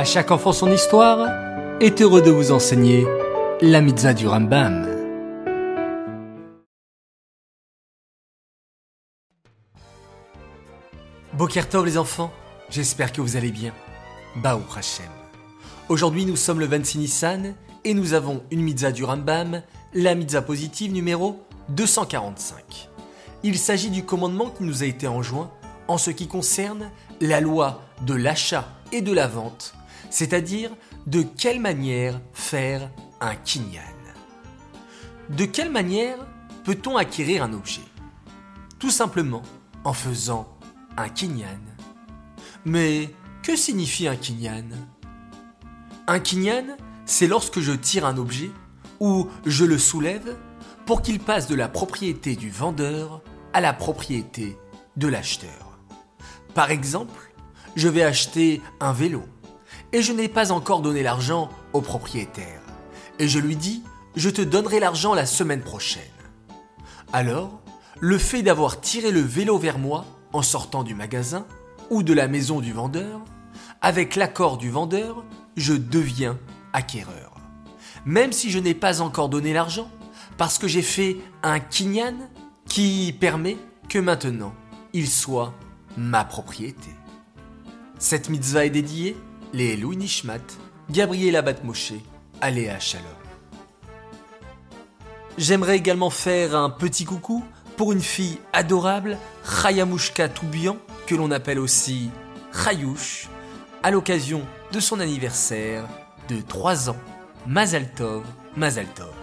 À chaque enfant son histoire est heureux de vous enseigner la mitzvah du Rambam. Bokertov les enfants, j'espère que vous allez bien. Baou Hashem. Aujourd'hui nous sommes le 26 Nissan et nous avons une mitzvah du Rambam, la mitzvah positive numéro 245. Il s'agit du commandement qui nous a été enjoint en ce qui concerne la loi de l'achat et de la vente, c'est-à-dire de quelle manière faire un kinyan? De quelle manière peut-on acquérir un objet? Tout simplement en faisant un kinyan. Mais que signifie un kinyan? Un kinyan, c'est lorsque je tire un objet ou je le soulève pour qu'il passe de la propriété du vendeur à la propriété de l'acheteur. Par exemple, je vais acheter un vélo et je n'ai pas encore donné l'argent au propriétaire. Et je lui dis, je te donnerai l'argent la semaine prochaine. Alors, le fait d'avoir tiré le vélo vers moi en sortant du magasin ou de la maison du vendeur, avec l'accord du vendeur, je deviens acquéreur. Même si je n'ai pas encore donné l'argent, parce que j'ai fait un kinyan qui permet que maintenant il soit ma propriété. Cette mitzvah est dédiée les Louis Nishmat, Gabriel Abat Moshe, Aléa Shalom. J'aimerais également faire un petit coucou pour une fille adorable, Chayamushka Toubian, que l'on appelle aussi Chayush, à l'occasion de son anniversaire de 3 ans. Mazal Tov, Mazal Tov.